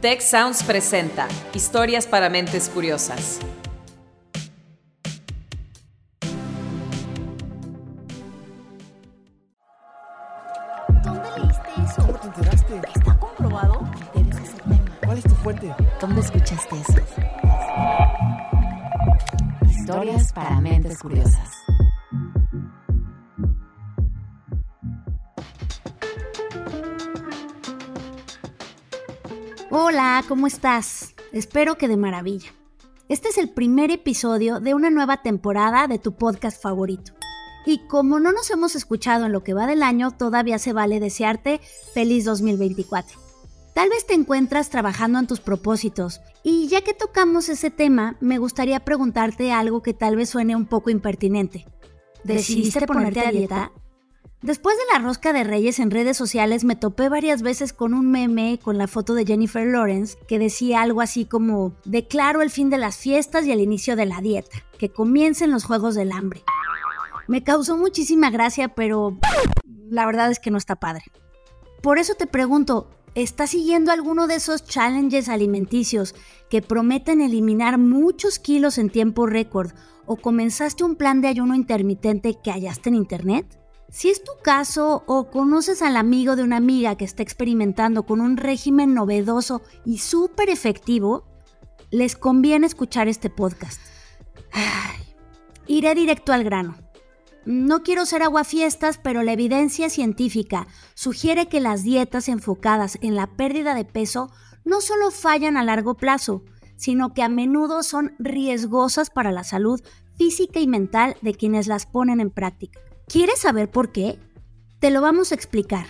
Tech Sounds presenta Historias para Mentes Curiosas. Hola, ¿cómo estás? Espero que de maravilla. Este es el primer episodio de una nueva temporada de tu podcast favorito. Y como no nos hemos escuchado en lo que va del año, todavía se vale desearte feliz 2024. Tal vez te encuentras trabajando en tus propósitos y ya que tocamos ese tema, me gustaría preguntarte algo que tal vez suene un poco impertinente. ¿Decidiste ponerte a dieta? Después de la rosca de reyes en redes sociales me topé varias veces con un meme con la foto de Jennifer Lawrence que decía algo así como declaro el fin de las fiestas y el inicio de la dieta, que comiencen los juegos del hambre. Me causó muchísima gracia, pero la verdad es que no está padre. Por eso te pregunto, ¿estás siguiendo alguno de esos challenges alimenticios que prometen eliminar muchos kilos en tiempo récord o comenzaste un plan de ayuno intermitente que hallaste en internet? Si es tu caso o conoces al amigo de una amiga que está experimentando con un régimen novedoso y súper efectivo, les conviene escuchar este podcast. Iré directo al grano. No quiero ser aguafiestas, pero la evidencia científica sugiere que las dietas enfocadas en la pérdida de peso no solo fallan a largo plazo, sino que a menudo son riesgosas para la salud física y mental de quienes las ponen en práctica. ¿Quieres saber por qué? Te lo vamos a explicar.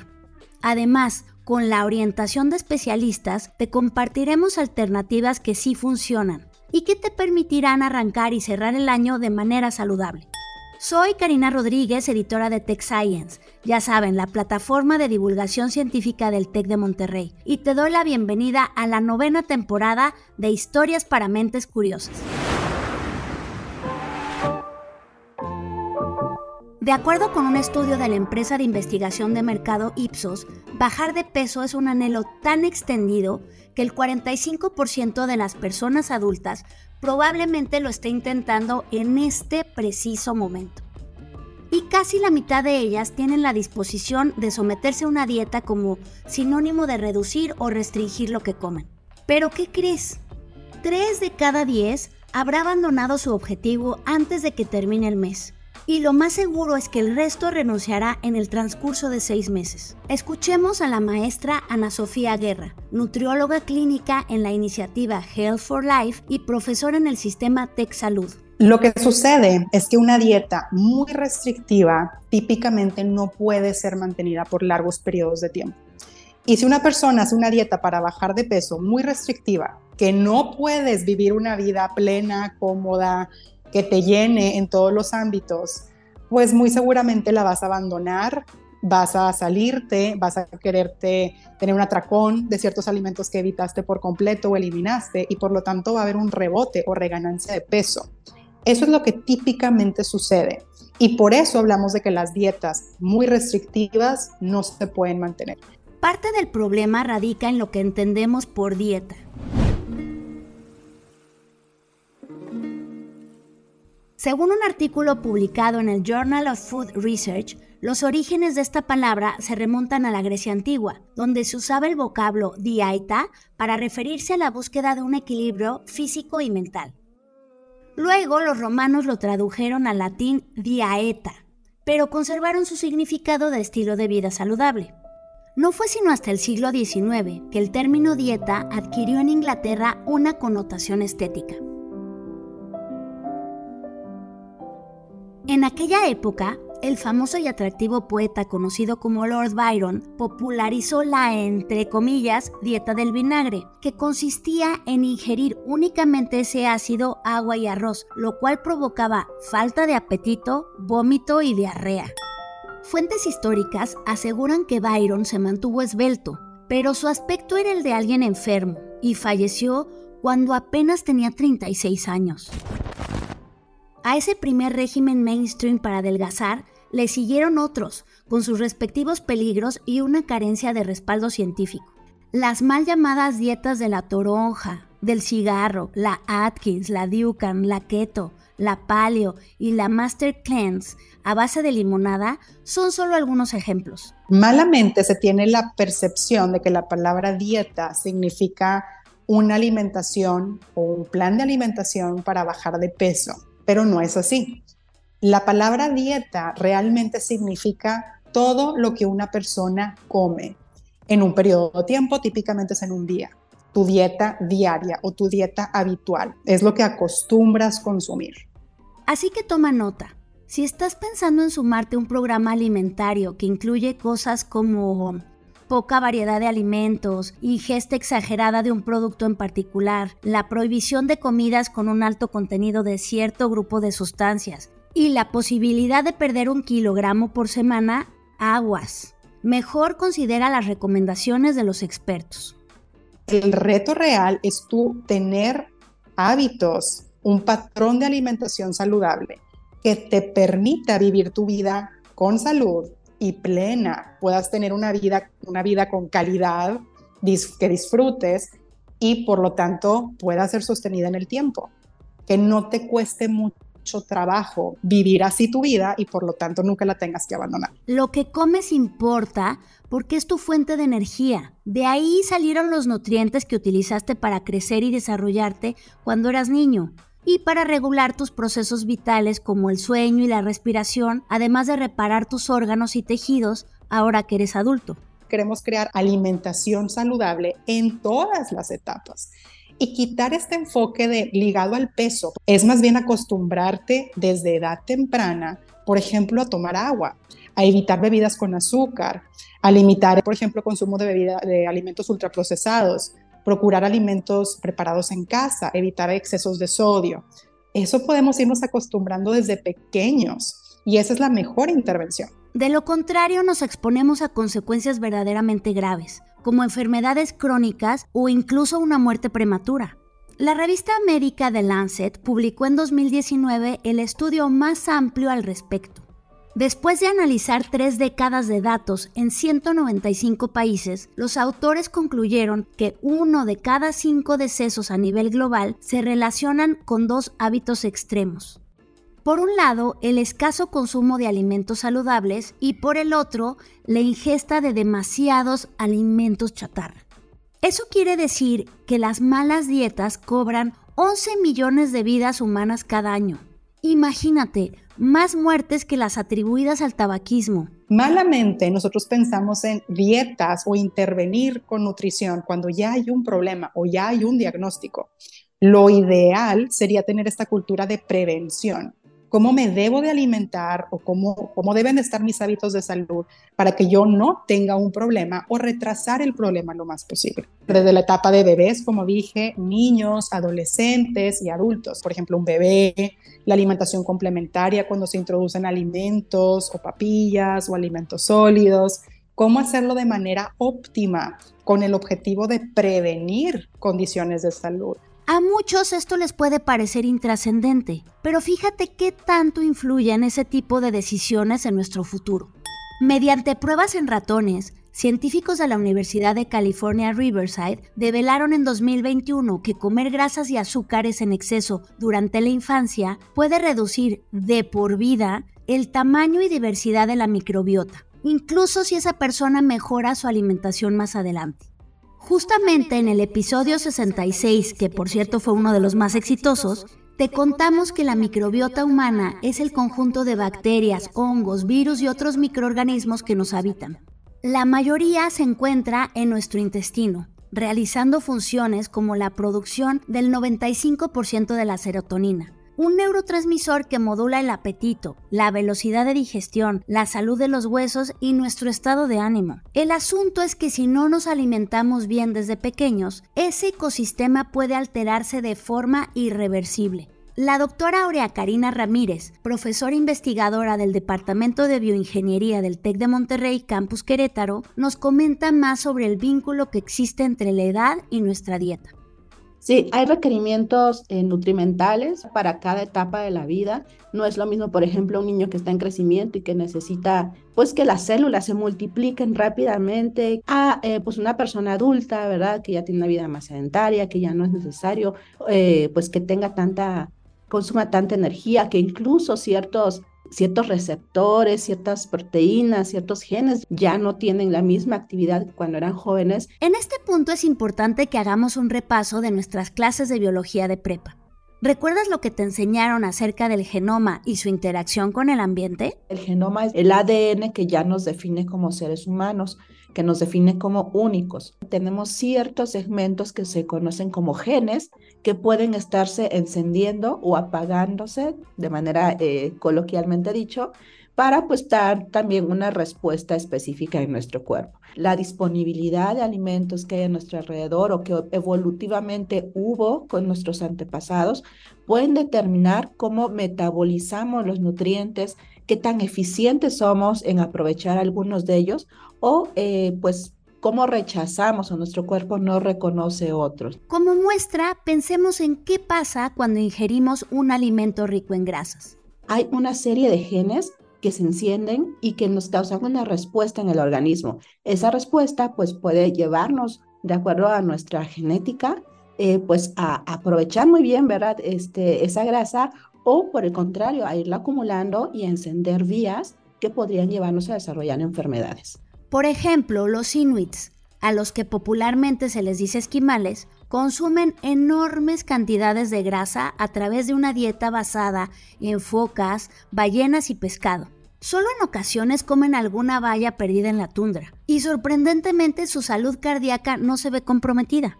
Además, con la orientación de especialistas, te compartiremos alternativas que sí funcionan y que te permitirán arrancar y cerrar el año de manera saludable. Soy Karina Rodríguez, editora de Tech Science, ya saben, la plataforma de divulgación científica del TEC de Monterrey, y te doy la bienvenida a la novena temporada de Historias para Mentes Curiosas. De acuerdo con un estudio de la empresa de investigación de mercado Ipsos, bajar de peso es un anhelo tan extendido que el 45% de las personas adultas probablemente lo esté intentando en este preciso momento. Y casi la mitad de ellas tienen la disposición de someterse a una dieta como sinónimo de reducir o restringir lo que comen. Pero ¿qué crees? 3 de cada 10 habrá abandonado su objetivo antes de que termine el mes y lo más seguro es que el resto renunciará en el transcurso de seis meses. Escuchemos a la maestra Ana Sofía Guerra, nutrióloga clínica en la iniciativa Health for Life y profesora en el sistema Tech Salud. Lo que sucede es que una dieta muy restrictiva típicamente no puede ser mantenida por largos periodos de tiempo. Y si una persona hace una dieta para bajar de peso muy restrictiva, que no puedes vivir una vida plena, cómoda, que te llene en todos los ámbitos, pues muy seguramente la vas a abandonar, vas a salirte, vas a quererte tener un atracón de ciertos alimentos que evitaste por completo o eliminaste y por lo tanto va a haber un rebote o reganancia de peso. Eso es lo que típicamente sucede y por eso hablamos de que las dietas muy restrictivas no se pueden mantener. Parte del problema radica en lo que entendemos por dieta. Según un artículo publicado en el Journal of Food Research, los orígenes de esta palabra se remontan a la Grecia antigua, donde se usaba el vocablo diaita para referirse a la búsqueda de un equilibrio físico y mental. Luego los romanos lo tradujeron al latín diaeta, pero conservaron su significado de estilo de vida saludable. No fue sino hasta el siglo XIX que el término dieta adquirió en Inglaterra una connotación estética. En aquella época, el famoso y atractivo poeta conocido como Lord Byron popularizó la, entre comillas, dieta del vinagre, que consistía en ingerir únicamente ese ácido, agua y arroz, lo cual provocaba falta de apetito, vómito y diarrea. Fuentes históricas aseguran que Byron se mantuvo esbelto, pero su aspecto era el de alguien enfermo y falleció cuando apenas tenía 36 años. A ese primer régimen mainstream para adelgazar le siguieron otros, con sus respectivos peligros y una carencia de respaldo científico. Las mal llamadas dietas de la toronja, del cigarro, la Atkins, la Dukan, la Keto, la Paleo y la Master Cleanse a base de limonada son solo algunos ejemplos. Malamente se tiene la percepción de que la palabra dieta significa una alimentación o un plan de alimentación para bajar de peso, pero no es así. La palabra dieta realmente significa todo lo que una persona come en un periodo de tiempo, típicamente es en un día. Tu dieta diaria o tu dieta habitual es lo que acostumbras consumir. Así que toma nota. Si estás pensando en sumarte a un programa alimentario que incluye cosas como poca variedad de alimentos, ingesta exagerada de un producto en particular, la prohibición de comidas con un alto contenido de cierto grupo de sustancias y la posibilidad de perder un kilogramo por semana, aguas. Mejor considera las recomendaciones de los expertos. El reto real es tú tener hábitos, un patrón de alimentación saludable que te permita vivir tu vida con salud y plena, puedas tener una vida, una vida con calidad, que disfrutes y por lo tanto pueda ser sostenida en el tiempo, que no te cueste mucho trabajo vivir así tu vida y por lo tanto nunca la tengas que abandonar. Lo que comes importa porque es tu fuente de energía. De ahí salieron los nutrientes que utilizaste para crecer y desarrollarte cuando eras niño y para regular tus procesos vitales como el sueño y la respiración, además de reparar tus órganos y tejidos ahora que eres adulto. Queremos crear alimentación saludable en todas las etapas y quitar este enfoque de ligado al peso. Es más bien acostumbrarte desde edad temprana, por ejemplo, a tomar agua, a evitar bebidas con azúcar, a limitar, por ejemplo, consumo de, bebida, de alimentos ultraprocesados, procurar alimentos preparados en casa, evitar excesos de sodio. Eso podemos irnos acostumbrando desde pequeños y esa es la mejor intervención. De lo contrario, nos exponemos a consecuencias verdaderamente graves, como enfermedades crónicas o incluso una muerte prematura. La revista médica The Lancet publicó en 2019 el estudio más amplio al respecto. Después de analizar tres décadas de datos en 195 países, los autores concluyeron que uno de cada cinco decesos a nivel global se relacionan con dos hábitos extremos. Por un lado, el escaso consumo de alimentos saludables y por el otro, la ingesta de demasiados alimentos chatarra. Eso quiere decir que las malas dietas cobran 11 millones de vidas humanas cada año. Imagínate, más muertes que las atribuidas al tabaquismo. Malamente nosotros pensamos en dietas o intervenir con nutrición cuando ya hay un problema o ya hay un diagnóstico. Lo ideal sería tener esta cultura de prevención cómo me debo de alimentar o cómo, cómo deben de estar mis hábitos de salud para que yo no tenga un problema o retrasar el problema lo más posible. Desde la etapa de bebés, como dije, niños, adolescentes y adultos. Por ejemplo, un bebé, la alimentación complementaria cuando se introducen alimentos o papillas o alimentos sólidos. Cómo hacerlo de manera óptima con el objetivo de prevenir condiciones de salud. A muchos esto les puede parecer intrascendente, pero fíjate qué tanto influyen ese tipo de decisiones en nuestro futuro. Mediante pruebas en ratones, científicos de la Universidad de California Riverside develaron en 2021 que comer grasas y azúcares en exceso durante la infancia puede reducir de por vida el tamaño y diversidad de la microbiota, incluso si esa persona mejora su alimentación más adelante. Justamente en el episodio 66, que por cierto fue uno de los más exitosos, te contamos que la microbiota humana es el conjunto de bacterias, hongos, virus y otros microorganismos que nos habitan. La mayoría se encuentra en nuestro intestino, realizando funciones como la producción del 95% de la serotonina, un neurotransmisor que modula el apetito, la velocidad de digestión, la salud de los huesos y nuestro estado de ánimo. El asunto es que si no nos alimentamos bien desde pequeños, ese ecosistema puede alterarse de forma irreversible. La doctora Aurea Karina Ramírez, profesora investigadora del Departamento de Bioingeniería del TEC de Monterrey, Campus Querétaro, nos comenta más sobre el vínculo que existe entre la edad y nuestra dieta. Sí, hay requerimientos eh, nutrimentales para cada etapa de la vida. No es lo mismo, por ejemplo, un niño que está en crecimiento y que necesita, pues, que las células se multipliquen rápidamente, a, eh, pues, una persona adulta, ¿verdad? Que ya tiene una vida más sedentaria, que ya no es necesario, eh, pues, que tenga tanta, consuma tanta energía, que incluso ciertos ciertos receptores, ciertas proteínas, ciertos genes ya no tienen la misma actividad que cuando eran jóvenes. En este punto es importante que hagamos un repaso de nuestras clases de biología de prepa. ¿Recuerdas lo que te enseñaron acerca del genoma y su interacción con el ambiente? El genoma es el ADN que ya nos define como seres humanos, que nos define como únicos. Tenemos ciertos segmentos que se conocen como genes que pueden estarse encendiendo o apagándose de manera eh, coloquialmente dicho para pues dar también una respuesta específica en nuestro cuerpo. La disponibilidad de alimentos que hay a nuestro alrededor o que evolutivamente hubo con nuestros antepasados pueden determinar cómo metabolizamos los nutrientes, qué tan eficientes somos en aprovechar algunos de ellos o eh, pues cómo rechazamos o nuestro cuerpo no reconoce otros. Como muestra, pensemos en qué pasa cuando ingerimos un alimento rico en grasas. Hay una serie de genes que se encienden y que nos causan una respuesta en el organismo. Esa respuesta pues puede llevarnos, de acuerdo a nuestra genética, eh, pues a aprovechar muy bien, ¿verdad? Este, esa grasa o por el contrario, a irla acumulando y encender vías que podrían llevarnos a desarrollar enfermedades. Por ejemplo, los inuits, a los que popularmente se les dice esquimales, consumen enormes cantidades de grasa a través de una dieta basada en focas, ballenas y pescado. Solo en ocasiones comen alguna valla perdida en la tundra y sorprendentemente su salud cardíaca no se ve comprometida.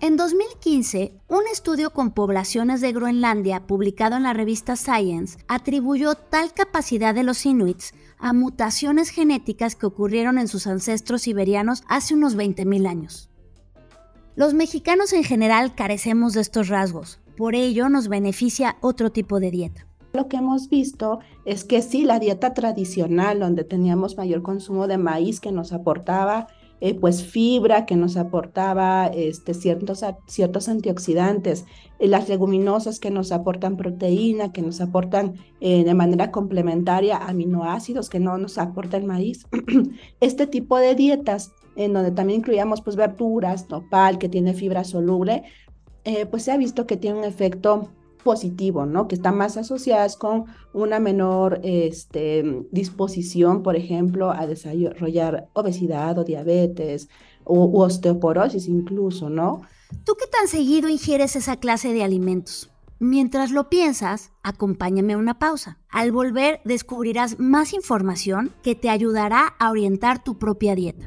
En 2015, un estudio con poblaciones de Groenlandia publicado en la revista Science atribuyó tal capacidad de los inuits a mutaciones genéticas que ocurrieron en sus ancestros siberianos hace unos 20.000 años. Los mexicanos en general carecemos de estos rasgos, por ello nos beneficia otro tipo de dieta. Lo que hemos visto es que sí, la dieta tradicional, donde teníamos mayor consumo de maíz que nos aportaba eh, pues fibra, que nos aportaba este, ciertos, ciertos antioxidantes, eh, las leguminosas que nos aportan proteína, que nos aportan eh, de manera complementaria aminoácidos que no nos aporta el maíz. este tipo de dietas en donde también incluíamos pues verduras, nopal, que tiene fibra soluble, eh, pues se ha visto que tiene un efecto positivo, ¿no? Que están más asociadas con una menor este, disposición, por ejemplo, a desarrollar obesidad o diabetes o osteoporosis incluso, ¿no? ¿Tú qué tan seguido ingieres esa clase de alimentos? Mientras lo piensas, acompáñame a una pausa. Al volver descubrirás más información que te ayudará a orientar tu propia dieta.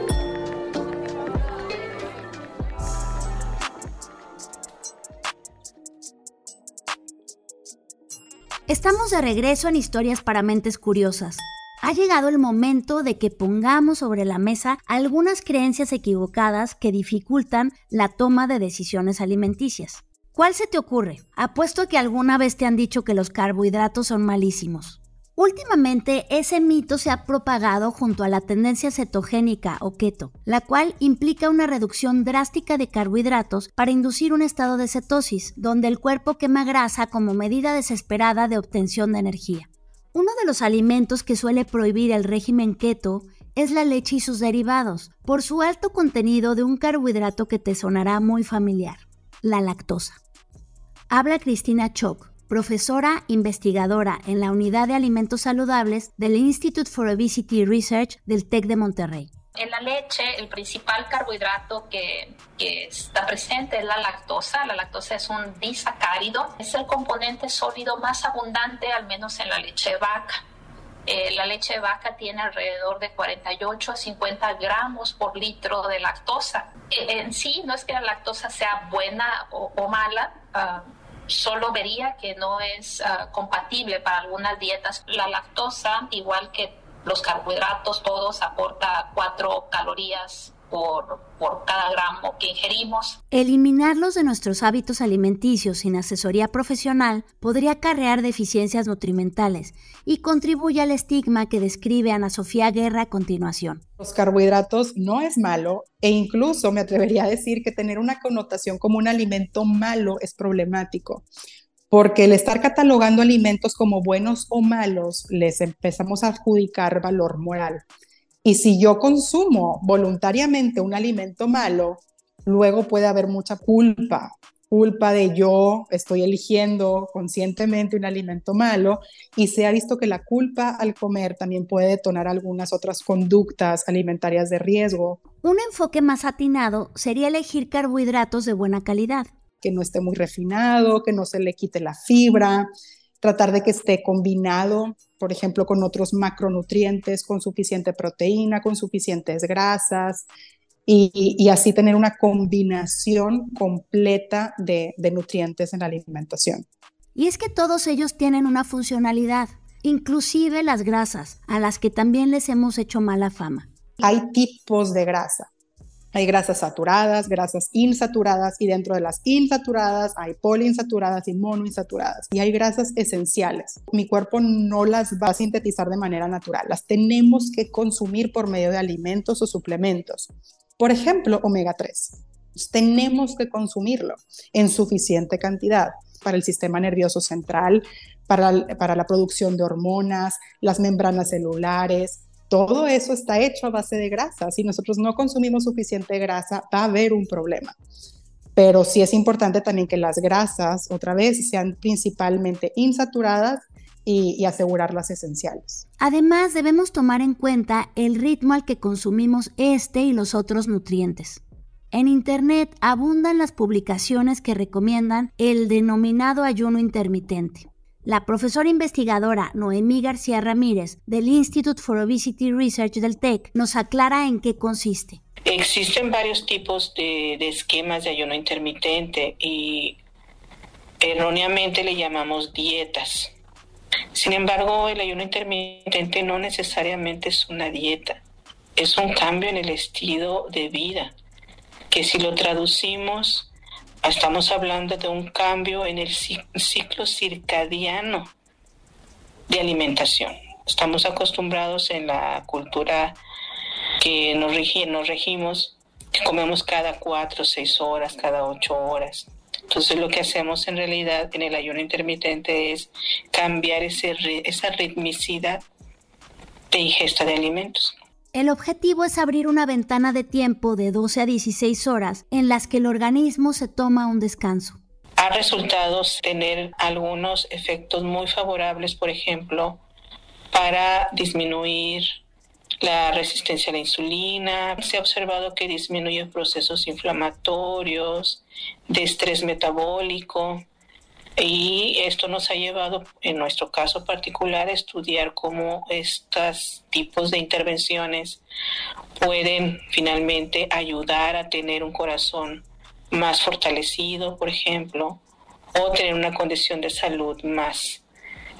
Estamos de regreso en Historias para Mentes Curiosas. Ha llegado el momento de que pongamos sobre la mesa algunas creencias equivocadas que dificultan la toma de decisiones alimenticias. ¿Cuál se te ocurre? Apuesto que alguna vez te han dicho que los carbohidratos son malísimos. Últimamente ese mito se ha propagado junto a la tendencia cetogénica o keto, la cual implica una reducción drástica de carbohidratos para inducir un estado de cetosis, donde el cuerpo quema grasa como medida desesperada de obtención de energía. Uno de los alimentos que suele prohibir el régimen keto es la leche y sus derivados, por su alto contenido de un carbohidrato que te sonará muy familiar, la lactosa. Habla Cristina Choc, profesora investigadora en la Unidad de Alimentos Saludables del Institute for Obesity Research del TEC de Monterrey. En la leche, el principal carbohidrato que, está presente es la lactosa. La lactosa es un disacárido. Es el componente sólido más abundante, al menos en la leche vaca. Eh, la leche vaca tiene alrededor de 48 a 50 gramos por litro de lactosa. en sí, no es que la lactosa sea buena o, mala. Ah, solo vería que no es ah, compatible para algunas dietas. La lactosa, igual que los carbohidratos, todos aporta cuatro calorías por, por, cada gramo que ingerimos. Eliminarlos de nuestros hábitos alimenticios sin asesoría profesional podría acarrear deficiencias nutrimentales y contribuye al estigma que describe Ana Sofía Guerra a continuación. Los carbohidratos no es malo e incluso me atrevería a decir que tener una connotación como un alimento malo es problemático porque el estar catalogando alimentos como buenos o malos, les empezamos a adjudicar valor moral. Y si yo consumo voluntariamente un alimento malo, luego puede haber mucha culpa, culpa de yo estoy eligiendo conscientemente un alimento malo y se ha visto que la culpa al comer también puede detonar algunas otras conductas alimentarias de riesgo. Un enfoque más atinado sería elegir carbohidratos de buena calidad que no esté muy refinado, que no se le quite la fibra, tratar de que esté combinado, por ejemplo, con otros macronutrientes, con suficiente proteína, con suficientes grasas, y, así tener una combinación completa de, de nutrientes en la alimentación. Y es que todos ellos tienen una funcionalidad, inclusive las grasas, a las que también les hemos hecho mala fama. Hay tipos de grasa. Hay grasas saturadas, grasas insaturadas y dentro de las insaturadas hay poliinsaturadas y monoinsaturadas y hay grasas esenciales. Mi cuerpo no las va a sintetizar de manera natural, las tenemos que consumir por medio de alimentos o suplementos. Por ejemplo, omega 3. Tenemos que consumirlo en suficiente cantidad para el sistema nervioso central, para, para la producción de hormonas, las membranas celulares, todo eso está hecho a base de grasa. Si nosotros no consumimos suficiente grasa, va a haber un problema. Pero sí es importante también que las grasas, otra vez, sean principalmente insaturadas y, y, asegurar las esenciales. Además, debemos tomar en cuenta el ritmo al que consumimos este y los otros nutrientes. En Internet abundan las publicaciones que recomiendan el denominado ayuno intermitente. La profesora investigadora Noemí García Ramírez del Institute for Obesity Research del TEC nos aclara en qué consiste. Existen varios tipos de, esquemas de ayuno intermitente y erróneamente le llamamos dietas. Sin embargo, el ayuno intermitente no necesariamente es una dieta, es un cambio en el estilo de vida, que si lo traducimos Estamos hablando de un cambio en el ciclo circadiano de alimentación. Estamos acostumbrados en la cultura que nos, regimos, que comemos cada cuatro, seis horas, cada ocho horas. Entonces lo que hacemos en realidad en el ayuno intermitente es cambiar ese, esa ritmicidad de ingesta de alimentos. El objetivo es abrir una ventana de tiempo de 12 a 16 horas en las que el organismo se toma un descanso. Ha resultado tener algunos efectos muy favorables, por ejemplo, para disminuir la resistencia a la insulina. Se ha observado que disminuye procesos inflamatorios, de estrés metabólico, y esto nos ha llevado, en nuestro caso particular, a estudiar cómo estos tipos de intervenciones pueden finalmente ayudar a tener un corazón más fortalecido, por ejemplo, o tener una condición de salud más,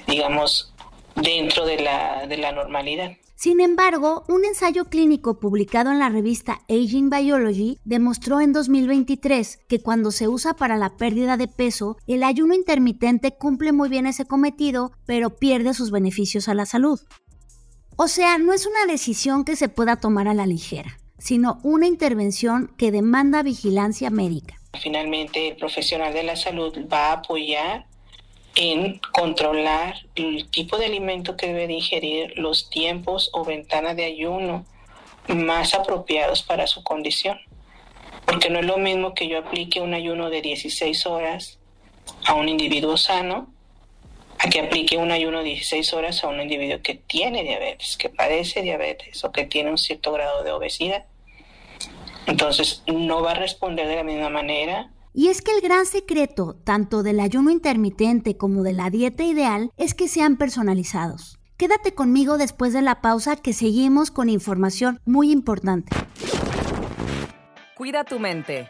digamos, dentro de la, de la normalidad. Sin embargo, un ensayo clínico publicado en la revista Aging Biology demostró en 2023 que cuando se usa para la pérdida de peso, el ayuno intermitente cumple muy bien ese cometido, pero pierde sus beneficios a la salud. O sea, no es una decisión que se pueda tomar a la ligera, sino una intervención que demanda vigilancia médica. Finalmente, el profesional de la salud va a apoyar en controlar el tipo de alimento que debe ingerir, los tiempos o ventanas de ayuno más apropiados para su condición. Porque no es lo mismo que yo aplique un ayuno de 16 horas a un individuo sano a que aplique un ayuno de 16 horas a un individuo que tiene diabetes, que padece diabetes o que tiene un cierto grado de obesidad. Entonces no va a responder de la misma manera y es que el gran secreto, tanto del ayuno intermitente como de la dieta ideal, es que sean personalizados. Quédate conmigo después de la pausa que seguimos con información muy importante. Cuida tu mente.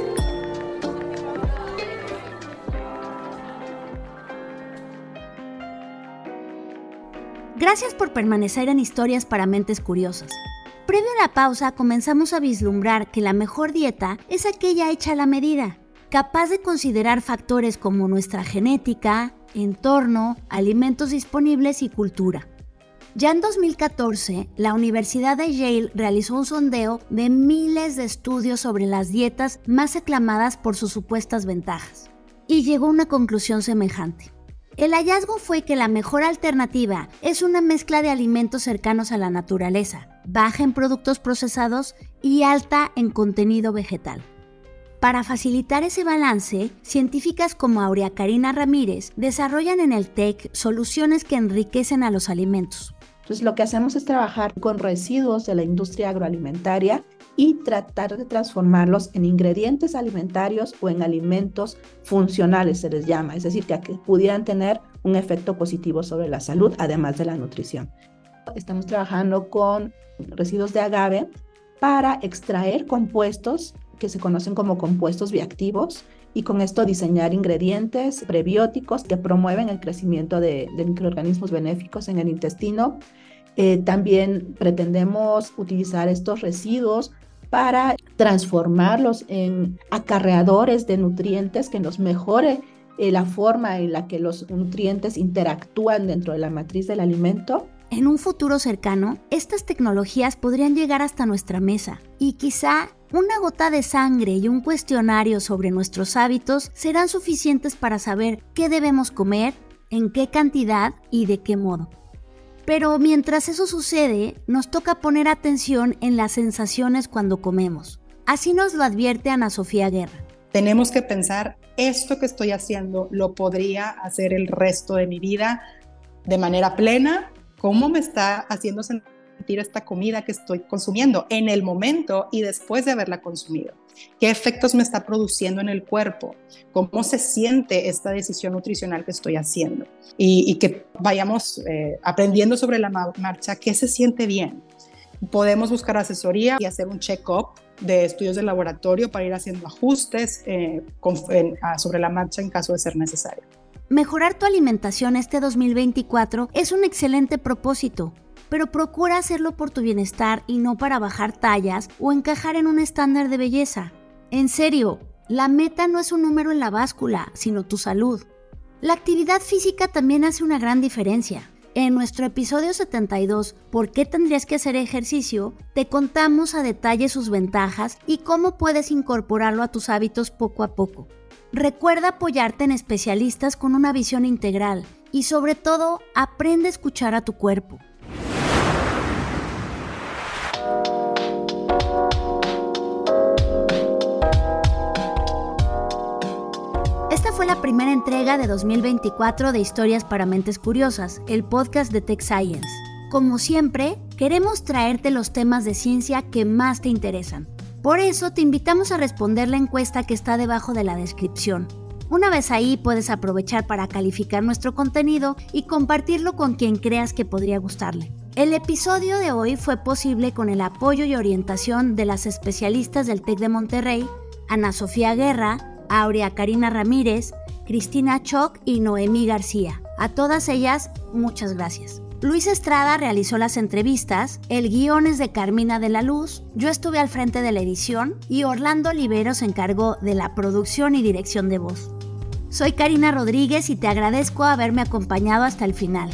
Gracias por permanecer en Historias para Mentes Curiosas. Previo a la pausa comenzamos a vislumbrar que la mejor dieta es aquella hecha a la medida, capaz de considerar factores como nuestra genética, entorno, alimentos disponibles y cultura. Ya en 2014, la Universidad de Yale realizó un sondeo de miles de estudios sobre las dietas más aclamadas por sus supuestas ventajas, y llegó a una conclusión semejante. El hallazgo fue que la mejor alternativa es una mezcla de alimentos cercanos a la naturaleza, baja en productos procesados y alta en contenido vegetal. Para facilitar ese balance, científicas como Aurea Karina Ramírez desarrollan en el TEC soluciones que enriquecen a los alimentos. Entonces lo que hacemos es trabajar con residuos de la industria agroalimentaria y tratar de transformarlos en ingredientes alimentarios o en alimentos funcionales, se les llama, es decir, que pudieran tener un efecto positivo sobre la salud, además de la nutrición. Estamos trabajando con residuos de agave para extraer compuestos que se conocen como compuestos bioactivos y con esto diseñar ingredientes prebióticos que promueven el crecimiento de, microorganismos benéficos en el intestino. Eh, también pretendemos utilizar estos residuos para transformarlos en acarreadores de nutrientes que nos mejore eh, la forma en la que los nutrientes interactúan dentro de la matriz del alimento. En un futuro cercano, estas tecnologías podrían llegar hasta nuestra mesa y quizá una gota de sangre y un cuestionario sobre nuestros hábitos serán suficientes para saber qué debemos comer, en qué cantidad y de qué modo. Pero mientras eso sucede, nos toca poner atención en las sensaciones cuando comemos. Así nos lo advierte Ana Sofía Guerra. Tenemos que pensar, esto que estoy haciendo lo podría hacer el resto de mi vida de manera plena. ¿Cómo me está haciendo sentir? Esta comida que estoy consumiendo en el momento y después de haberla consumido. ¿Qué efectos me está produciendo en el cuerpo? ¿Cómo se siente esta decisión nutricional que estoy haciendo? Y, que vayamos eh, aprendiendo sobre la marcha qué se siente bien. Podemos buscar asesoría y hacer un check-up de estudios de laboratorio para ir haciendo ajustes eh, sobre la marcha en caso de ser necesario. Mejorar tu alimentación este 2024 es un excelente propósito pero procura hacerlo por tu bienestar y no para bajar tallas o encajar en un estándar de belleza. En serio, la meta no es un número en la báscula, sino tu salud. La actividad física también hace una gran diferencia. En nuestro episodio 72, ¿Por qué tendrías que hacer ejercicio?, te contamos a detalle sus ventajas y cómo puedes incorporarlo a tus hábitos poco a poco. Recuerda apoyarte en especialistas con una visión integral y sobre todo aprende a escuchar a tu cuerpo. Fue la primera entrega de 2024 de Historias para Mentes Curiosas, el podcast de Tech Science. Como siempre, queremos traerte los temas de ciencia que más te interesan. Por eso te invitamos a responder la encuesta que está debajo de la descripción. Una vez ahí puedes aprovechar para calificar nuestro contenido y compartirlo con quien creas que podría gustarle. El episodio de hoy fue posible con el apoyo y orientación de las especialistas del TEC de Monterrey, Ana Sofía Guerra, Aurea Karina Ramírez, Cristina Choc y Noemí García. A todas ellas, muchas gracias. Luis Estrada realizó las entrevistas, el guion es de Carmina de la Luz, yo estuve al frente de la edición y Orlando Olivero se encargó de la producción y dirección de voz. Soy Karina Rodríguez y te agradezco haberme acompañado hasta el final.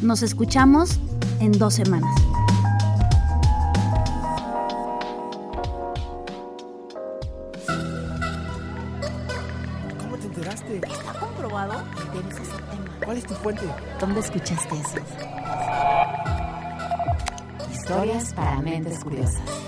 Nos escuchamos en dos semanas. ¿Dónde escuchaste eso? Historias para mentes curiosas.